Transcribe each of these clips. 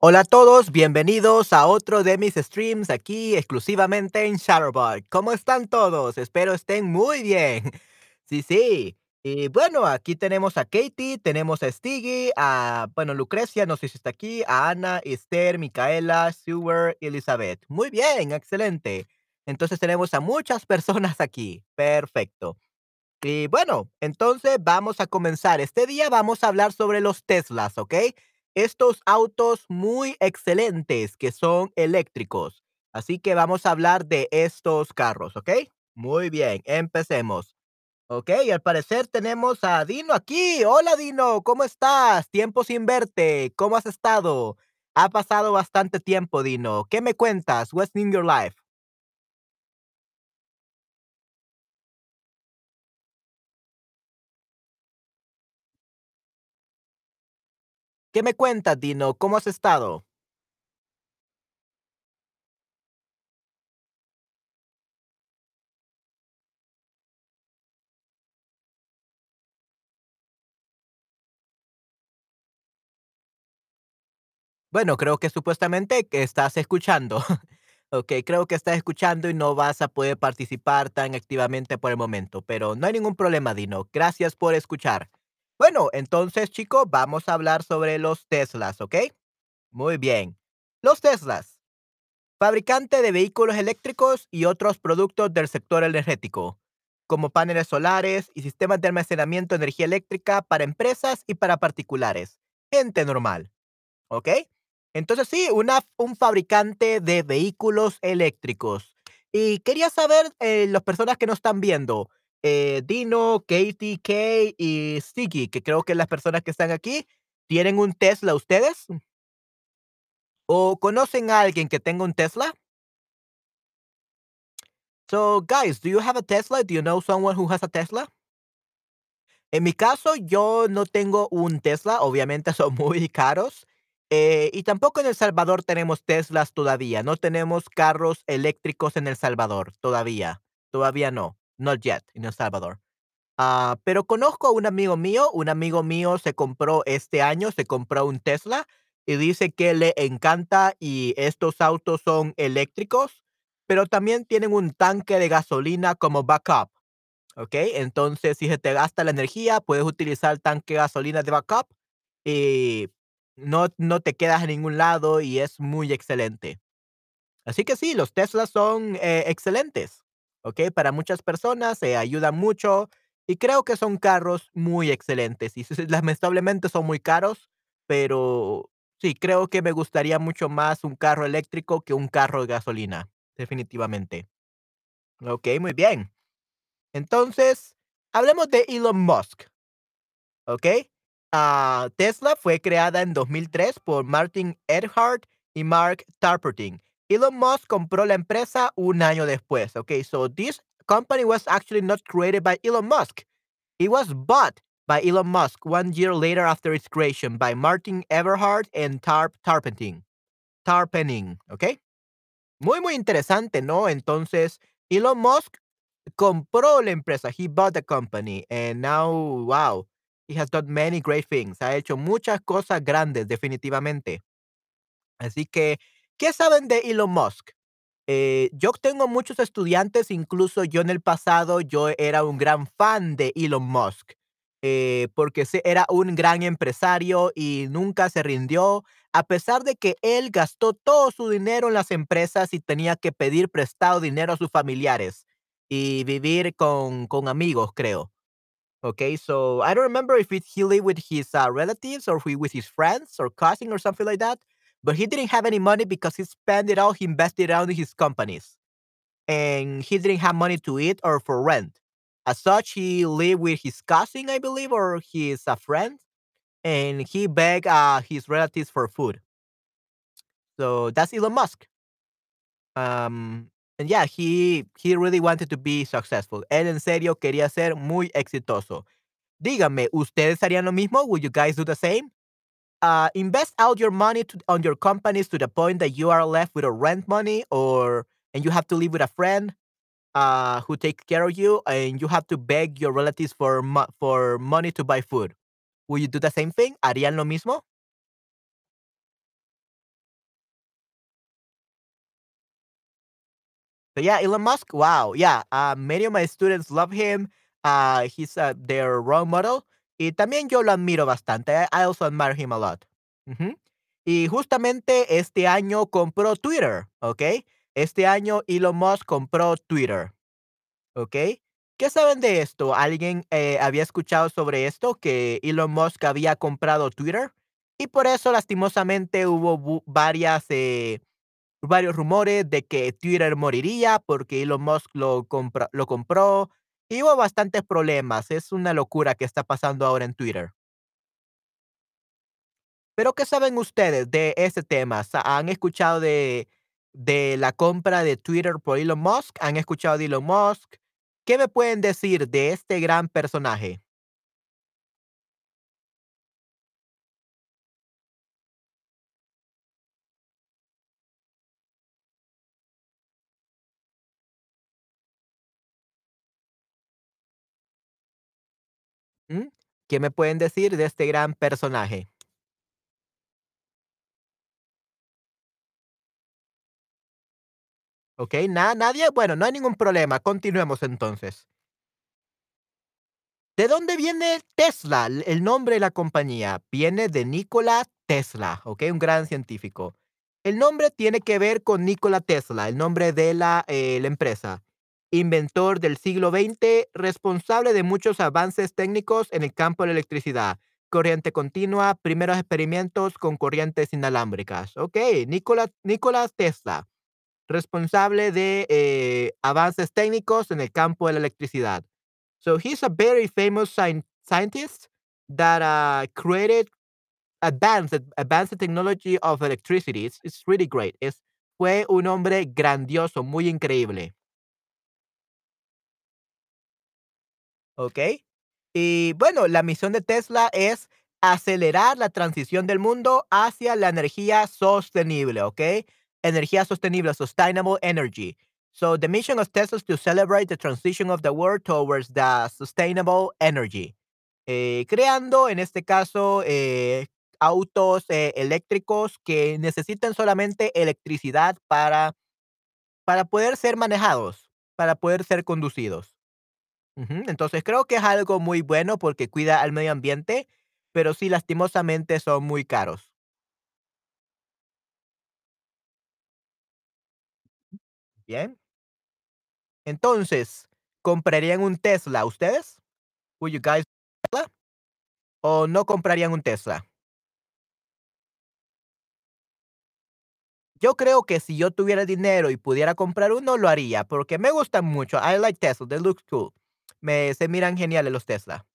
Hola a todos, bienvenidos a otro de mis streams aquí exclusivamente en Shutterbug. ¿Cómo están todos? Espero estén muy bien. Sí, sí. Y bueno, aquí tenemos a Katie, tenemos a Stiggy, a, bueno, Lucrecia, no sé si está aquí, a Ana, Esther, Micaela, Sewer Elizabeth. Muy bien, excelente. Entonces tenemos a muchas personas aquí. Perfecto. Y bueno, entonces vamos a comenzar. Este día vamos a hablar sobre los Teslas, ¿ok? Estos autos muy excelentes que son eléctricos. Así que vamos a hablar de estos carros, ¿ok? Muy bien, empecemos. Ok, al parecer tenemos a Dino aquí. Hola Dino, ¿cómo estás? Tiempo sin verte. ¿Cómo has estado? Ha pasado bastante tiempo, Dino. ¿Qué me cuentas? What's in your life? ¿Qué me cuentas, Dino? ¿Cómo has estado? Bueno, creo que supuestamente que estás escuchando. Okey, creo que estás escuchando y no vas a poder participar tan activamente por el momento, pero no hay ningún problema, Dino. Gracias por escuchar. Bueno, entonces, chicos, vamos a hablar sobre los Teslas, ¿ok? Muy bien. Los Teslas, fabricante de vehículos eléctricos y otros productos del sector energético, como paneles solares y sistemas de almacenamiento de energía eléctrica para empresas y para particulares, gente normal. ¿Ok? Entonces sí, una, un fabricante de vehículos eléctricos. Y quería saber, eh, las personas que nos están viendo, eh, Dino, Katie, Kay y Sticky, que creo que las personas que están aquí, ¿tienen un Tesla ustedes? ¿O conocen a alguien que tenga un Tesla? So, guys, do you have a Tesla? Do you know someone who has a Tesla? En mi caso, yo no tengo un Tesla, obviamente son muy caros. eh, y tampoco en El Salvador tenemos Teslas todavía. No tenemos carros eléctricos en El Salvador todavía. Todavía no. Not yet en El Salvador. Ah, pero conozco a un amigo mío. Un amigo mío se compró este año, se compró un Tesla y dice que le encanta y estos autos son eléctricos, pero también tienen un tanque de gasolina como backup. ¿ok? Entonces, si se te gasta la energía, puedes utilizar el tanque de gasolina de backup y no, no te quedas en ningún lado y es muy excelente. Así que sí, los Teslas son eh, excelentes, ¿ok? Para muchas personas se ayudan mucho y creo que son carros muy excelentes y lamentablemente son muy caros, pero sí, creo que me gustaría mucho más un carro eléctrico que un carro de gasolina, definitivamente. Ok, muy bien. Entonces, hablemos de Elon Musk, ¿ok? Ah, Tesla fue creada en 2003 por Martin Earhart y Mark Tarperting. Elon Musk compró la empresa un año después, ¿ok? So this company was actually not created by Elon Musk. It was bought by Elon Musk one year later after its creation by Martin Eberhard and Tarp Tarpenting. Tarpening, ¿ok? Muy, muy interesante, ¿no? Entonces, Elon Musk compró la empresa. He bought the company. And now, wow, he has done many great things. Ha hecho muchas cosas grandes, definitivamente. Así que, ¿qué saben de Elon Musk? Eh, yo tengo muchos estudiantes, incluso yo en el pasado, yo era un gran fan de Elon Musk, eh, porque era un gran empresario y nunca se rindió, a pesar de que él gastó todo su dinero en las empresas y tenía que pedir prestado dinero a sus familiares y vivir con, con amigos, creo. Okay, so I don't remember if it, he lived with his uh, relatives or with his friends or cousin or something like that. But he didn't have any money because he spent it all. He invested it all in his companies, and he didn't have money to eat or for rent. As such, he lived with his cousin, I believe, or his a friend, and he begged uh, his relatives for food. So that's Elon Musk. Um, and yeah, he he really wanted to be successful. Él en serio quería ser muy exitoso. Dígame, ¿ustedes harían lo mismo? Would you guys do the same? uh, invest out your money to, on your companies to the point that you are left with a rent money or and you have to live with a friend uh, who takes care of you and you have to beg your relatives for mo for money to buy food. Will you do the same thing? ¿Harían lo mismo? So yeah, Elon Musk. Wow. Yeah. Uh, many of my students love him. Uh, he's uh, their role model. Y también yo lo admiro bastante. I I also admire him a lot. Ujú. Y justamente este año compró Twitter, ¿ok? Este año Elon Musk compró Twitter, ¿ok? ¿Qué saben de esto? ¿Alguien eh, había escuchado sobre esto? Que Elon Musk había comprado Twitter. Y por eso, lastimosamente, hubo varias eh, varios rumores de que Twitter moriría porque Elon Musk lo, compra- lo compró y hubo bastantes problemas. Es una locura que está pasando ahora en Twitter. Pero ¿qué saben ustedes de ese tema? ¿Han escuchado de, de la compra de Twitter por Elon Musk? ¿Han escuchado de Elon Musk? ¿Qué me pueden decir de este gran personaje? ¿Mm? ¿Qué me pueden decir de este gran personaje? ¿Ok? ¿Na- ¿Nadie? Bueno, no hay ningún problema. Continuemos entonces. ¿De dónde viene Tesla? El nombre de la compañía viene de Nikola Tesla, ¿ok? Un gran científico. El nombre tiene que ver con Nikola Tesla, el nombre de la, eh, la empresa. Inventor del siglo XX, responsable de muchos avances técnicos en el campo de la electricidad, corriente continua, primeros experimentos con corrientes inalámbricas. Ok, Nikola, Nikola Tesla, responsable de eh, avances técnicos en el campo de la electricidad. So he's a very famous scien- scientist that uh, created advanced advanced technology of electricity. It's, it's really great. Es, fue un hombre grandioso, muy increíble. ¿Ok? Y bueno, la misión de Tesla es acelerar la transición del mundo hacia la energía sostenible, ¿ok? Energía sostenible, sustainable energy. So the mission of Tesla is to celebrate the transition of the world towards the sustainable energy. Eh, creando, en este caso, eh, autos eh, eléctricos que necesitan solamente electricidad para, para poder ser manejados, para poder ser conducidos. Entonces creo que es algo muy bueno porque cuida al medio ambiente, pero sí lastimosamente son muy caros. Bien. Entonces, ¿comprarían un Tesla ustedes? Would you guys Tesla? ¿O no comprarían un Tesla? Yo creo que si yo tuviera dinero y pudiera comprar uno, lo haría porque me gustan mucho. I like Tesla, they look cool. Me se miran geniales los Tesla.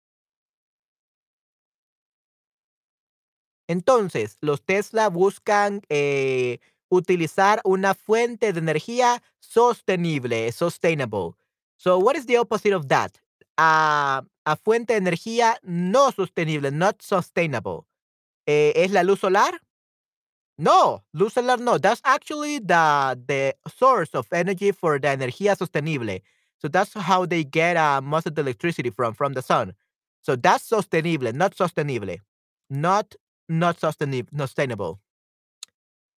Entonces, los Tesla buscan eh, utilizar una fuente de energía sostenible, sustainable. So, what is the opposite of that? A, a fuente de energía no sostenible, not sustainable. Eh, ¿Es la luz solar? No, luz solar no. That's actually the the source of energy for the energía sostenible. So that's how they get uh, most of the electricity from from the sun. So that's sostenible, not sostenible, not not not sustainable.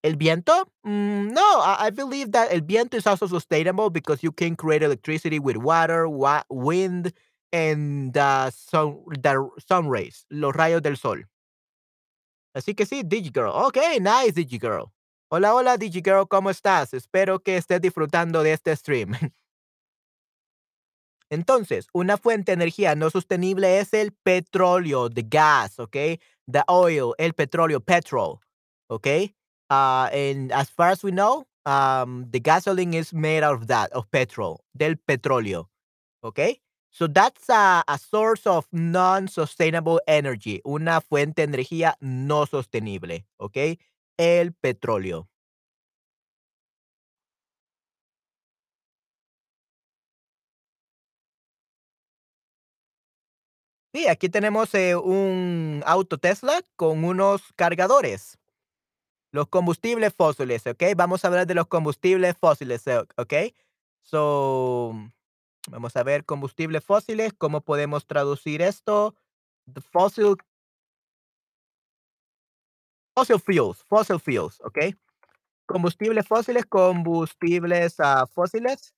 El viento? Mm, no, I, I believe that el viento is also sustainable because you can create electricity with water, wa- wind, and the sun, the sun rays, los rayos del sol. Así que sí, DigiGirl. Ok, nice, DigiGirl. Hola, hola, DigiGirl, ¿cómo estás? Espero que estés disfrutando de este stream. Entonces, una fuente de energía no sostenible es el petróleo, the gas, ¿ok? The oil, el petróleo, petrol, ¿ok? Uh, and as far as we know, um, the gasoline is made out of that, of petrol, del petróleo, ¿ok? So that's a, a source of non-sustainable energy, una fuente de energía no sostenible, ¿ok? El petróleo. Sí, aquí tenemos eh, un auto Tesla con unos cargadores. Los combustibles fósiles, ¿ok? Vamos a hablar de los combustibles fósiles, eh, ¿ok? So, vamos a ver combustibles fósiles, ¿cómo podemos traducir esto? Fossil, fossil fuels, fossil fuels, ¿ok? Combustibles fósiles, combustibles ah, fósiles.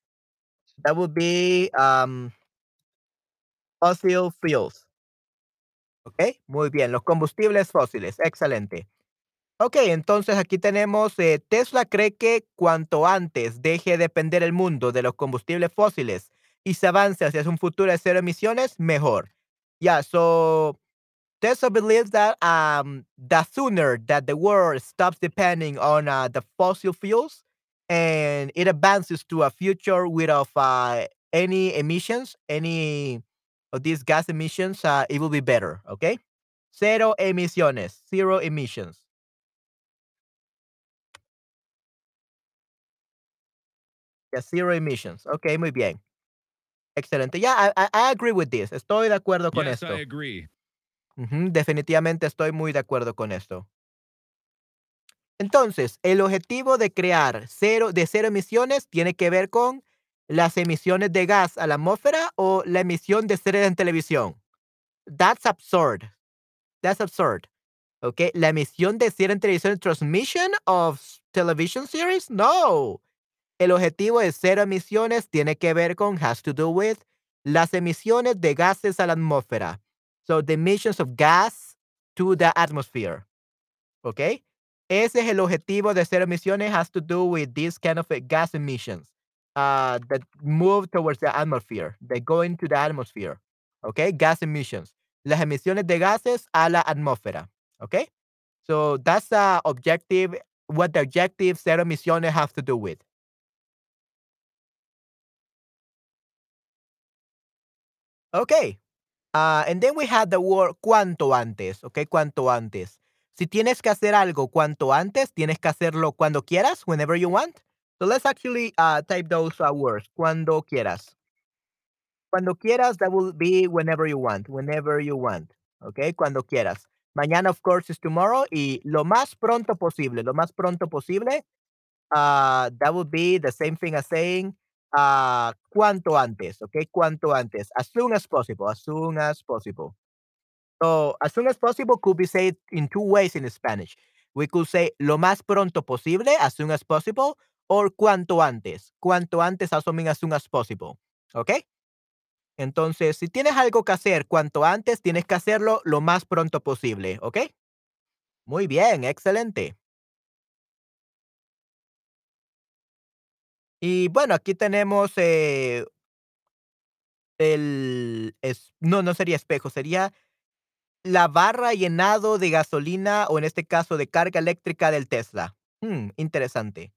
That would be, um fossil fuels. ¿Ok? Muy bien, los combustibles fósiles, excelente. Ok, entonces aquí tenemos, eh, Tesla cree que cuanto antes deje de depender el mundo de los combustibles fósiles y se avance hacia un futuro de cero emisiones, mejor. Yeah, so Tesla believes that um, the sooner that the world stops depending on uh, the fossil fuels and it advances to a future without uh, any emissions, any of these gas emissions, uh, it will be better. Okay, cero emisiones, zero emissions. Yeah, zero emissions. Okay, muy bien. Excelente. Yeah, I, I, agree with this. Estoy de acuerdo con Yes, esto. I agree. Definitivamente estoy muy de acuerdo con esto. Entonces, el objetivo de crear cero, de cero emisiones tiene que ver con las emisiones de gas a la atmósfera o la emisión de series en televisión. That's absurd. That's absurd. Okay, la emisión de series en televisión, transmission of television series? No. El objetivo de cero emisiones tiene que ver con, has to do with, las emisiones de gases a la atmósfera. So, the emissions of gas to the atmosphere. ¿Ok? Ese es el objetivo de cero emisiones, has to do with this kind of gas emissions uh, that move towards the atmosphere, they go into the atmosphere. Okay, Gas emissions. Las emisiones de gases a la atmósfera. ¿Ok? So that's the objective, what the objective cero emisiones have to do with. Okay. Uh, and then we have the word cuanto antes, okay? Cuanto antes. Si tienes que hacer algo cuanto antes, tienes que hacerlo cuando quieras, whenever you want. So let's actually uh, type those uh, words. Cuando quieras. Cuando quieras, that will be whenever you want. Whenever you want. Okay? Cuando quieras. Mañana, of course, is tomorrow. Y lo más pronto posible. Lo más pronto posible. Uh, that would be the same thing as saying uh, cuanto antes. Okay? Cuanto antes. As soon as possible. As soon as possible. So, as soon as possible could be said in two ways in Spanish. We could say lo más pronto posible, as soon as possible, or cuanto antes. Cuanto antes means as soon as possible. ¿Ok? Entonces, si tienes algo que hacer cuanto antes, tienes que hacerlo lo más pronto posible. ¿Ok? Muy bien, excelente. Y bueno, aquí tenemos eh, el... No, no sería espejo, sería la barra llenado de gasolina o en este caso de carga eléctrica del Tesla. Hmm, interesante.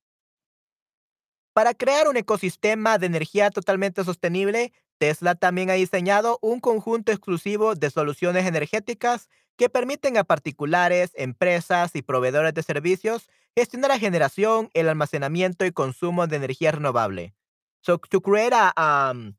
Para crear un ecosistema de energía totalmente sostenible, Tesla también ha diseñado un conjunto exclusivo de soluciones energéticas que permiten a particulares, empresas y proveedores de servicios gestionar la generación, el almacenamiento y consumo de energía renovable. So to create a, um,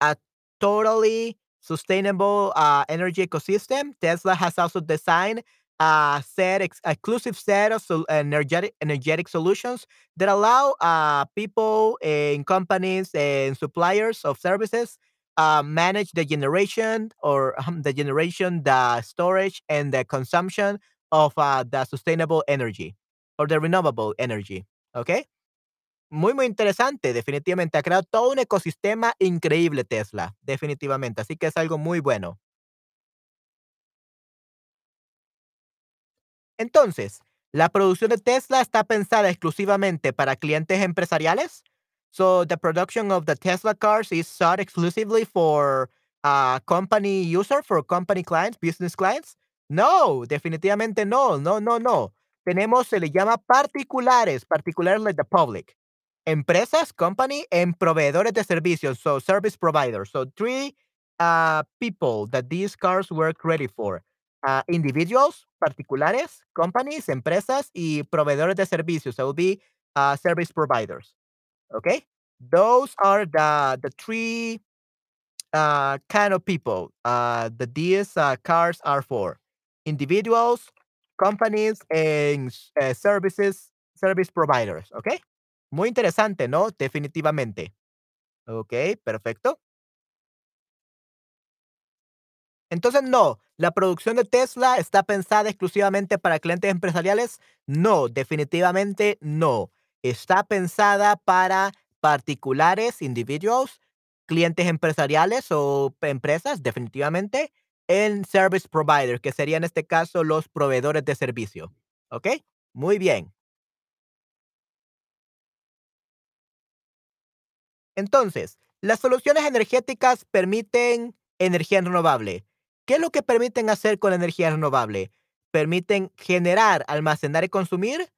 a totally sustainable uh, energy ecosystem, Tesla has also designed a set ex- exclusive set of energetic energetic solutions that allow uh, people and companies and suppliers of services uh, manage the generation or um, the generation, the storage, and the consumption of uh, the sustainable energy or the renewable energy. Okay. Muy, muy interesante, definitivamente. Ha creado todo un ecosistema increíble Tesla, definitivamente. Así que es algo muy bueno. Entonces, ¿la producción de Tesla está pensada exclusivamente para clientes empresariales? So, the production of the Tesla cars is sought exclusively for uh, company user, for company clients, business clients? No, definitivamente no, no, no, no. Tenemos, se le llama particulares, particulares the public. Empresas, company, and proveedores de servicios, so service providers. So, three uh, people that these cars were created for. Uh, individuals, particulares, companies, empresas, y proveedores de servicios. It will be uh, service providers. Okay? Those are the, the three uh, kind of people uh, that these uh, cars are for. Individuals, companies, and uh, services, service providers. Okay? Muy interesante, ¿no? Definitivamente. Ok, perfecto. Entonces, no, la producción de Tesla está pensada exclusivamente para clientes empresariales. No, definitivamente no. Está pensada para particulares, individuals, clientes empresariales o empresas, definitivamente, en service provider, que sería en este caso los proveedores de servicio. ¿Ok? Muy bien. Entonces, las soluciones energéticas permiten energía renovable. ¿Qué es lo que permiten hacer con energía renovable? Permiten generar, almacenar y consumir,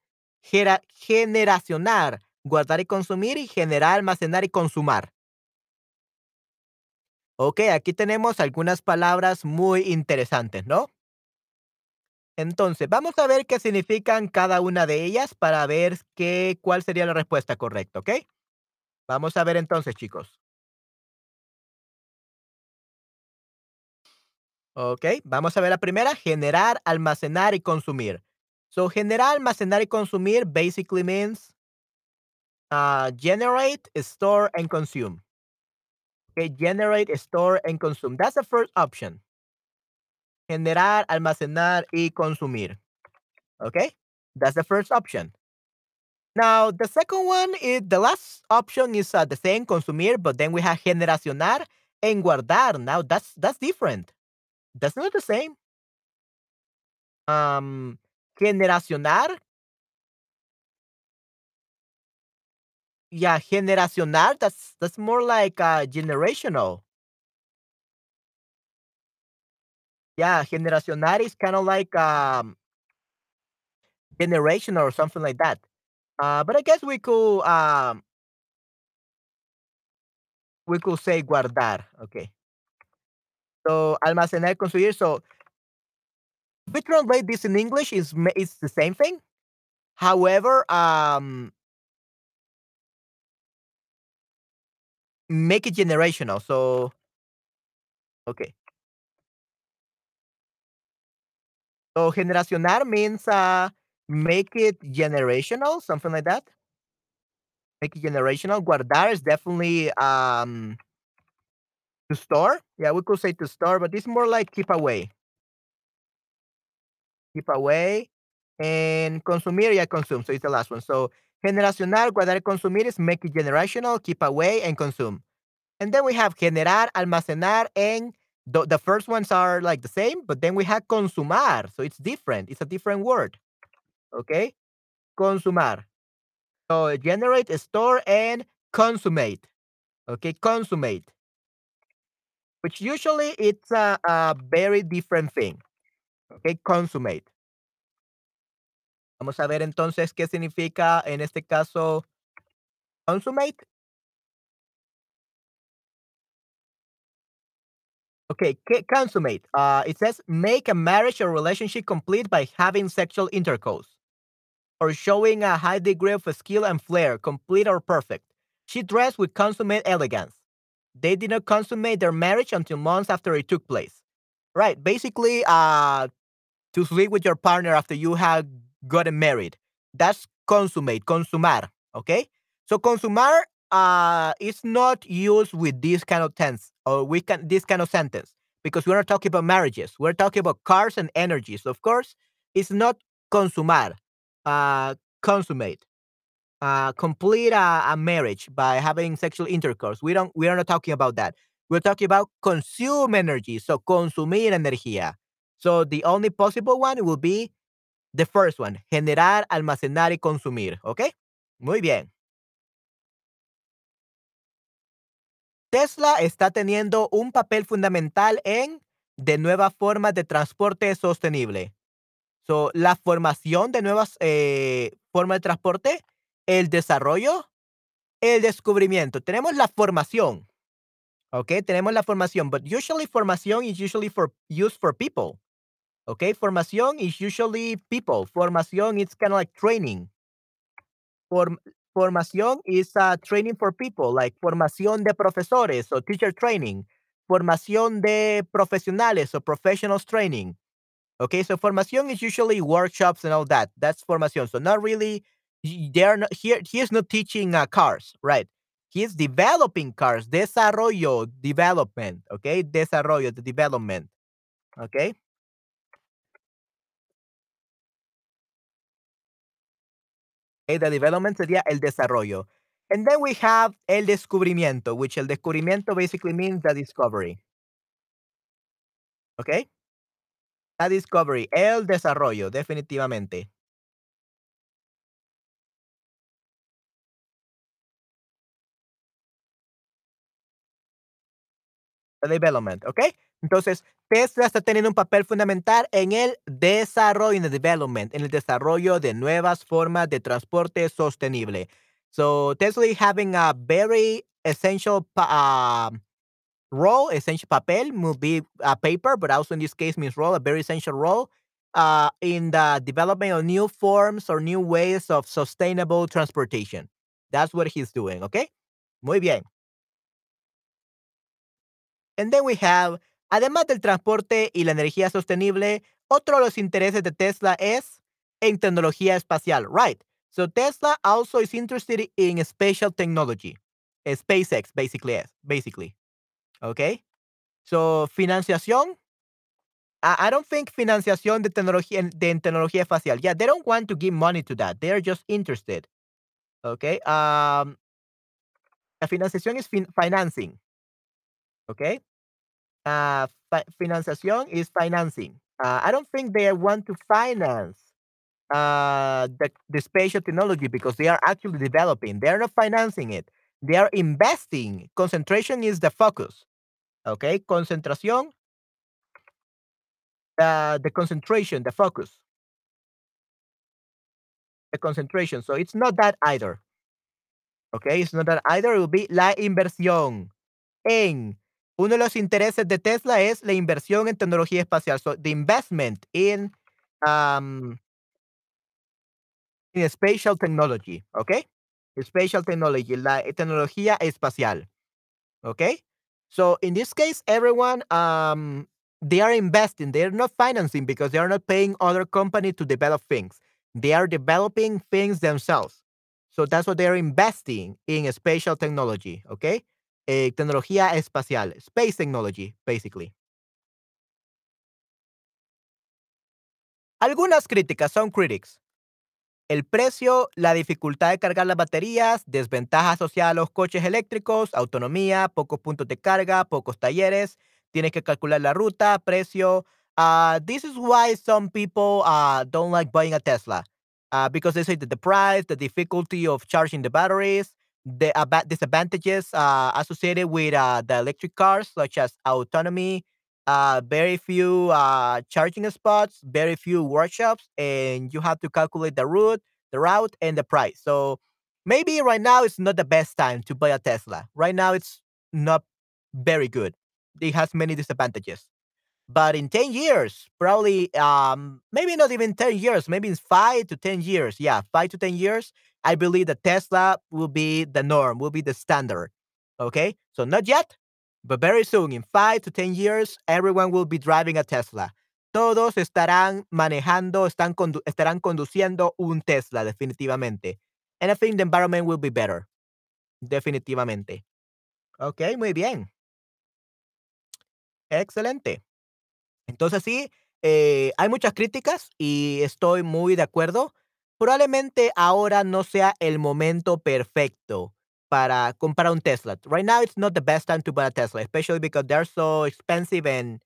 generacionar, guardar y consumir y generar, almacenar y consumar. Ok, aquí tenemos algunas palabras muy interesantes, ¿no? Entonces, vamos a ver qué significan cada una de ellas para ver qué, cuál sería la respuesta correcta, ¿ok? Vamos a ver entonces, chicos. Ok, vamos a ver la primera, generar, almacenar y consumir. So, generar, almacenar y consumir basically means uh, generate, store, and consume. Okay, generate, store, and consume. That's the first option. Generar, almacenar y consumir. Okay, that's the first option. Now, the second one is the last option is uh, the same, consumir, but then we have generacionar and guardar. Now, that's that's different. That's not the same. Um, generacionar. Yeah, generacionar. That's that's more like uh, generational. Yeah, generacionar is kind of like um, generational or something like that. Uh, but I guess we could um, we could say guardar. Okay. So almacenar, construir. So we translate this in English is it's the same thing. However, um, make it generational. So okay. So generacionar means uh, make it generational, something like that. Make it generational. Guardar is definitely um, to store. Yeah, we could say to store, but it's more like keep away. Keep away. And consumir, yeah, consume. So it's the last one. So generacional, guardar, consumir is make it generational, keep away, and consume. And then we have generar, almacenar, and the, the first ones are like the same, but then we have consumar. So it's different. It's a different word. Okay? Consumar. So generate, store, and consummate. Okay, consummate. Which usually it's a, a very different thing. Okay, consummate. Vamos a ver entonces qué significa en este caso consummate. Okay, consummate. Uh, it says make a marriage or relationship complete by having sexual intercourse or showing a high degree of skill and flair, complete or perfect. She dressed with consummate elegance. They did not consummate their marriage until months after it took place. Right, basically, uh, to sleep with your partner after you have gotten married. That's consummate, consumar. Okay, so consumar uh, is not used with this kind of tense or we can this kind of sentence because we're not talking about marriages. We're talking about cars and energies. Of course, it's not consumar, uh, consummate, uh, complete a, marriage by having sexual intercourse. We don't. We are not talking about that. We're talking about consume energy. So consumir energía. So the only possible one will be the first one, generar, almacenar y consumir. Okay. Muy bien. Tesla está teniendo un papel fundamental en de nuevas formas de transporte sostenible. So, la formación de nuevas eh, formas de transporte, el desarrollo, el descubrimiento. Tenemos la formación. ¿Ok? Tenemos la formación, but usually formación is usually for used for people. ¿Ok? Formación is usually people. Formación is kind of like training. Form Formación is uh, training for people, like formación de profesores o teacher training, formación de profesionales o professionals training. Okay, so formación is usually workshops and all that. That's formación. So not really, they're not here. He is not teaching uh, cars, right? He is developing cars. Desarrollo, development. Okay, desarrollo, the development. Okay. Okay, the development sería el desarrollo. And then we have el descubrimiento, which el descubrimiento basically means the discovery. Okay? La discovery, el desarrollo, definitivamente. Development, ¿ok? Entonces, Tesla está teniendo un papel fundamental en el desarrollo, en el development, en el desarrollo de nuevas formas de transporte sostenible. So, Tesla is having a very essential um, role, essential papel, will a paper, but also in this case means role, a very essential role uh, in the development of new forms or new ways of sustainable transportation. That's what he's doing, ¿ok? Muy bien. And then we have, además del transporte y la energía sostenible, otro de los intereses de Tesla es en tecnología espacial, right? So Tesla also is interested in spatial technology. SpaceX basically is, basically. Okay? So financiación I, don't think financiación de tecnología de tecnología espacial. Yeah, they don't want to give money to that. They're just interested. Okay? Um la financiación is fin financing. Okay? uh, fi- financiación is financing. Uh, I don't think they want to finance uh, the, the spatial technology because they are actually developing. They are not financing it. They are investing. Concentration is the focus. Okay, concentración, uh, the concentration, the focus, the concentration. So it's not that either. Okay, it's not that either. It will be la inversión en uno de los intereses de Tesla es la inversión en tecnología espacial. So the investment in um, in spatial technology, okay? Spatial technology, la tecnología espacial, okay? So in this case, everyone um they are investing. They're not financing because they are not paying other company to develop things. They are developing things themselves. So that's what they're investing in spatial technology, okay? Eh, tecnología espacial, space technology, basically. Algunas críticas, son critics. El precio, la dificultad de cargar las baterías, desventajas asociadas a los coches eléctricos, autonomía, pocos puntos de carga, pocos talleres, tienes que calcular la ruta, precio. Uh, this is why some people uh, don't like buying a Tesla. Uh, because they say that the price, the difficulty of charging the batteries, the disadvantages uh, associated with uh, the electric cars, such as autonomy, uh, very few charging spots, very few workshops, and you have to calculate the route, the route, and the price. So maybe right now it's not the best time to buy a Tesla. Right now it's not very good. It has many disadvantages. But in 10 years, probably, um, maybe not even 10 years, maybe in five to 10 years. Yeah, five to 10 years, I believe that Tesla will be the norm, will be the standard. Okay. So not yet, but very soon, in five to 10 years, everyone will be driving a Tesla. Todos estarán manejando, estarán conduciendo un Tesla, definitivamente. And I think the environment will be better. Definitivamente. Ok, muy bien. Excelente. Entonces sí, eh, hay muchas críticas y estoy muy de acuerdo. Probablemente ahora no sea el momento perfecto para comprar un Tesla. Right now, it's not the best time to buy a Tesla, especially because they're so expensive and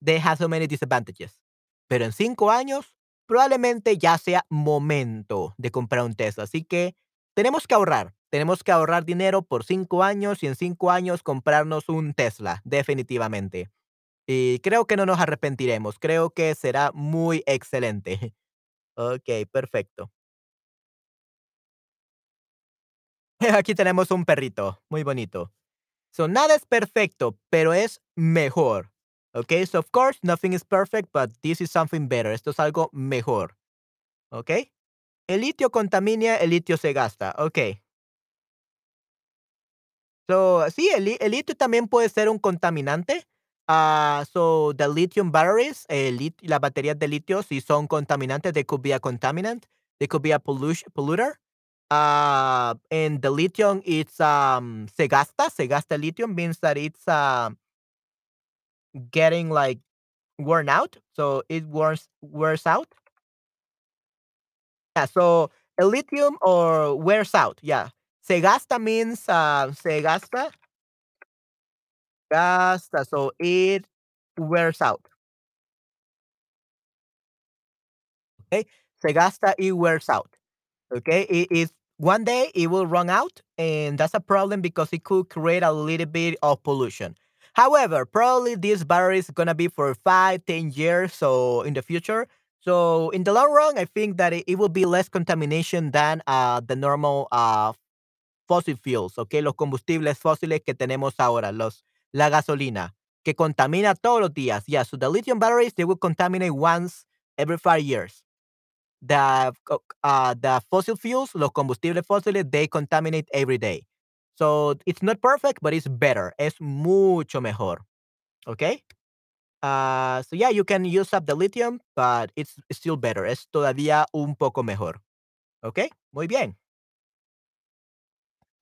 they have so many disadvantages. Pero en cinco años, probablemente ya sea momento de comprar un Tesla. Así que tenemos que ahorrar. Tenemos que ahorrar dinero por cinco años y en cinco años comprarnos un Tesla, definitivamente. Y creo que no nos arrepentiremos. Creo que será muy excelente. Ok, perfecto. Aquí tenemos un perrito, muy bonito. So, nada es perfecto, pero es mejor. Okay, so of course, nothing is perfect, but this is something better. Esto es algo mejor. Okay. El litio contamina, el litio se gasta. Okay. So, sí, el litio también puede ser un contaminante. Ah, so, the lithium batteries, el lit las baterías de litio, si son contaminantes, they could be a contaminant. They could be a polluter. Uh, and the lithium, it's um se gasta, se gasta lithium means that it's uh, getting like worn out, so it wears wears out. Yeah, so a lithium or wears out, yeah. Se gasta means, uh, se gasta. Gasta, so it wears out. Okay, se gasta, it wears out. Okay, it is one day it will run out, and that's a problem because it could create a little bit of pollution. However, probably this battery is gonna be for five, ten years, so in the future. So in the long run, I think that it, it will be less contamination than uh, the normal uh, fossil fuels, okay, los combustibles fósiles que tenemos ahora, los la gasolina, que contamina todos los días. Yeah, so the lithium batteries they will contaminate once every five years. The uh, the fossil fuels, los combustibles fósiles, they contaminate every day. So it's not perfect, but it's better. Es mucho mejor. Okay. Uh, so yeah, you can use up the lithium, but it's still better. Es todavía un poco mejor. Okay. Muy bien.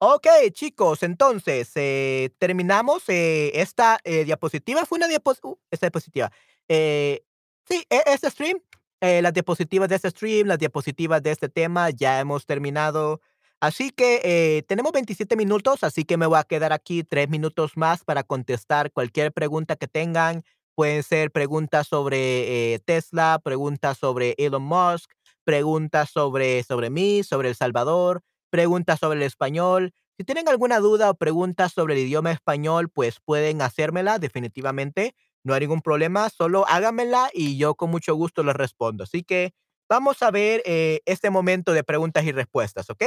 Ok, chicos, entonces eh, terminamos eh, esta eh, diapositiva. Fue una diapositiva. esta diapositiva. Sí, e- este stream, las diapositivas de este stream, las diapositivas de este tema, ya hemos terminado. Así que tenemos 27 minutos, así que me voy a quedar aquí tres minutos más para contestar cualquier pregunta que tengan. Pueden ser preguntas sobre Tesla, preguntas sobre Elon Musk, preguntas sobre, sobre mí, sobre El Salvador, preguntas sobre el español si tienen alguna duda o pregunta sobre el idioma español, pues pueden hacérmela definitivamente. No hay ningún problema, solo háganmela y yo con mucho gusto les respondo. Así que vamos a ver eh, este momento de preguntas y respuestas, ¿ok?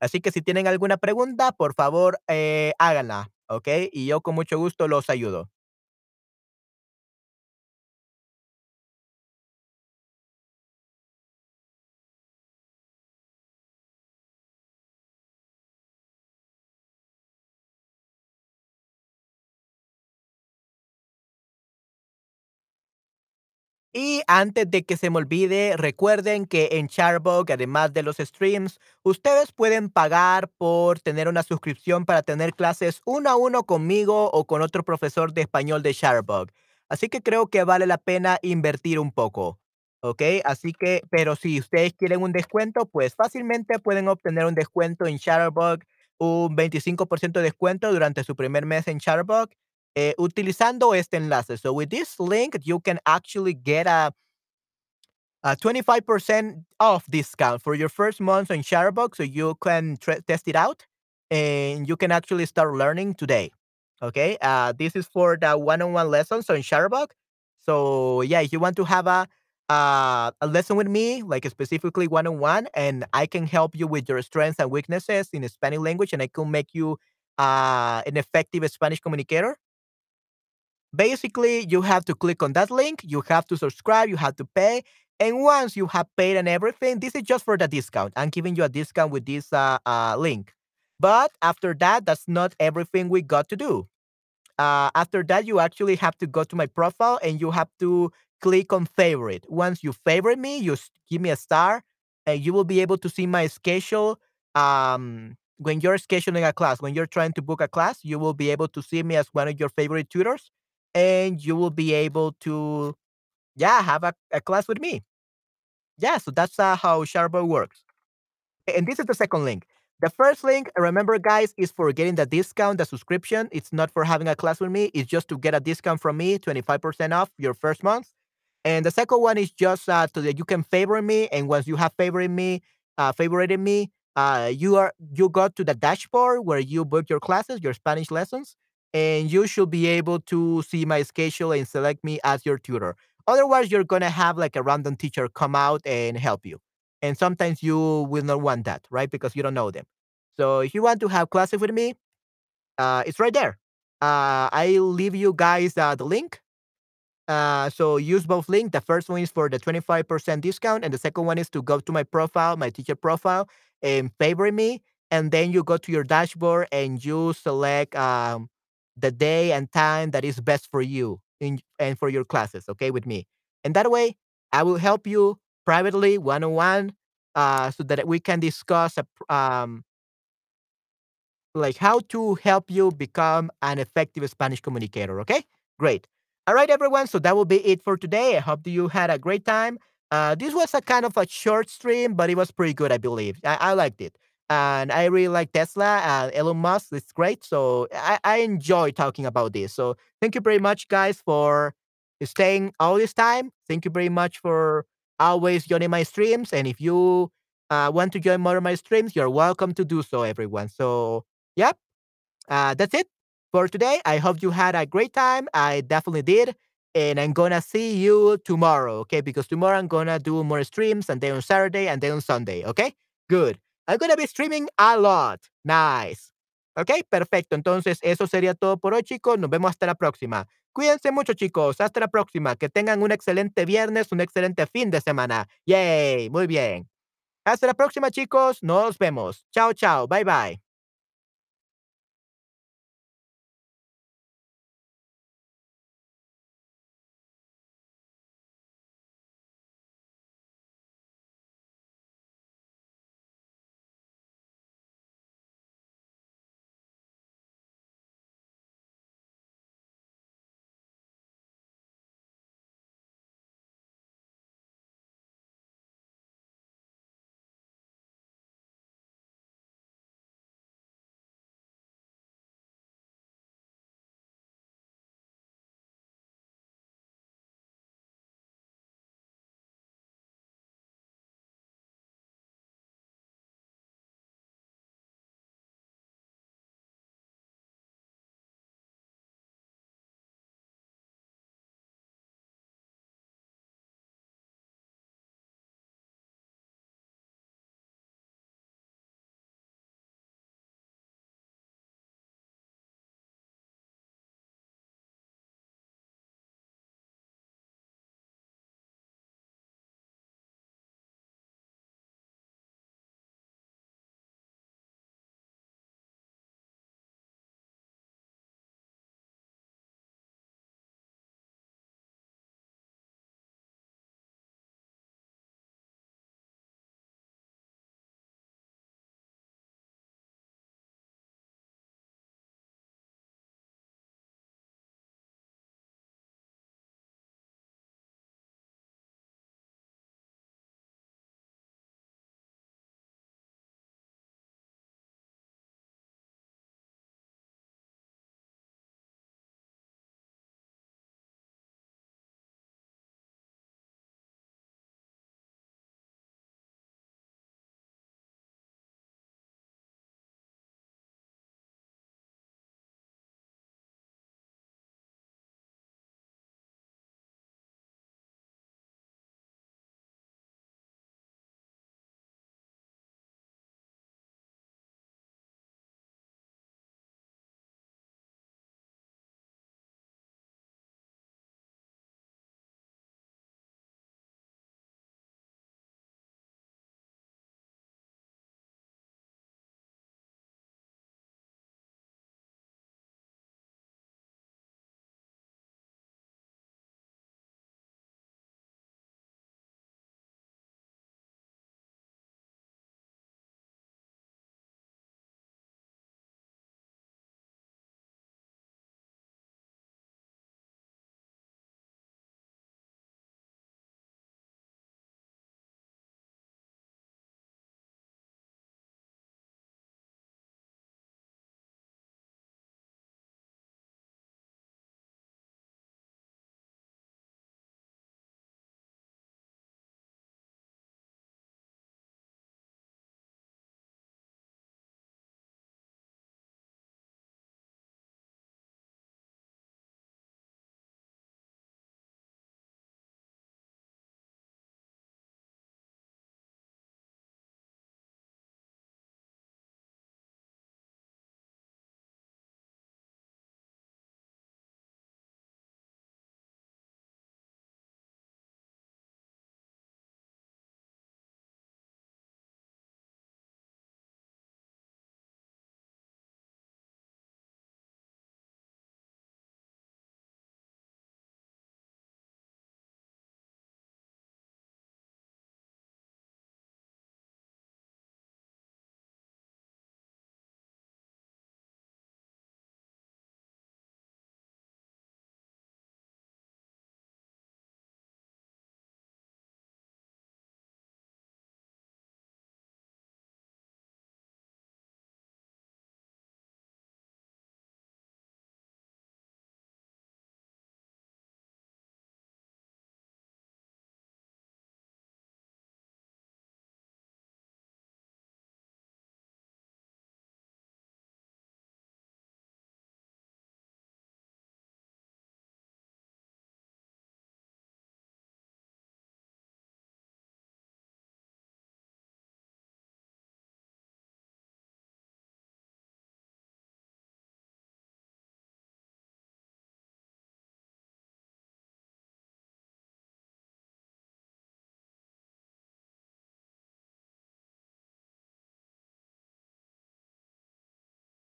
Así que si tienen alguna pregunta, por favor, eh, háganla, ¿ok? Y yo con mucho gusto los ayudo. Y antes de que se me olvide, recuerden que en Charbuck, además de los streams, ustedes pueden pagar por tener una suscripción para tener clases uno a uno conmigo o con otro profesor de español de Charbuck. Así que creo que vale la pena invertir un poco. ¿Ok? Así que, pero si ustedes quieren un descuento, pues fácilmente pueden obtener un descuento en Charbuck, un 25% de descuento durante su primer mes en Charbuck eh, utilizando este enlace. So with this link, you can actually get a, a 25% off discount for your first month on Shutterbox. So you can test it out and you can actually start learning today. Okay. Uh, this is for the one-on-one lessons on Shutterbox. So yeah, if you want to have a uh, a lesson with me, like specifically one-on-one, and I can help you with your strengths and weaknesses in Spanish language, and I can make you uh, an effective Spanish communicator Basically, you have to click on that link, you have to subscribe, you have to pay. And once you have paid and everything, this is just for the discount. I'm giving you a discount with this uh, uh, link. But after that, that's not everything we got to do. Uh, after that, you actually have to go to my profile and you have to click on favorite. Once you favorite me, you give me a star, and you will be able to see my schedule. Um, when you're scheduling a class, when you're trying to book a class, you will be able to see me as one of your favorite tutors, and you will be able to, yeah, have a, a class with me. Yeah, so that's uh, how Sharbo works. And this is the second link. The first link, remember, guys, is for getting the discount, the subscription. It's not for having a class with me. It's just to get a discount from me, 25% off your first month. And the second one is just uh, so that you can favor me. And once you have favored me, uh, favorited me, uh, you are you go to the dashboard where you book your classes, your Spanish lessons, and you should be able to see my schedule and select me as your tutor. Otherwise, you're gonna have like a random teacher come out and help you. And sometimes you will not want that, right? Because you don't know them. So if you want to have classes with me, uh, it's right there. Uh, I leave you guys uh, the link uh, so use both links. The first one is for the 25% discount, and the second one is to go to my profile, my teacher profile, and favorite me. And then you go to your dashboard and you select um, the day and time that is best for you in, and for your classes, okay, with me. And that way, I will help you privately, one on one, so that we can discuss a, um, like how to help you become an effective Spanish communicator. Okay, great. All right, everyone. So that will be it for today. I hope you had a great time. Uh, this was a kind of a short stream, but it was pretty good, I believe. I, I liked it. And I really like Tesla and Elon Musk. It's great. So I, I enjoy talking about this. So thank you very much, guys, for staying all this time. Thank you very much for always joining my streams. And if you uh, want to join more of my streams, you're welcome to do so, everyone. So, yep, uh, that's it for today. I hope you had a great time. I definitely did. And I'm gonna see you tomorrow, okay? Because tomorrow I'm gonna do more streams and then on Saturday and then on Sunday, okay? Good. I'm gonna be streaming a lot. Nice. Ok, perfecto. Entonces, eso sería todo por hoy, chicos. Nos vemos hasta la próxima. Cuídense mucho, chicos. Hasta la próxima. Que tengan un excelente viernes, un excelente fin de semana. Yay. Muy bien. Hasta la próxima, chicos. Nos vemos. Chao, chao. Bye, bye.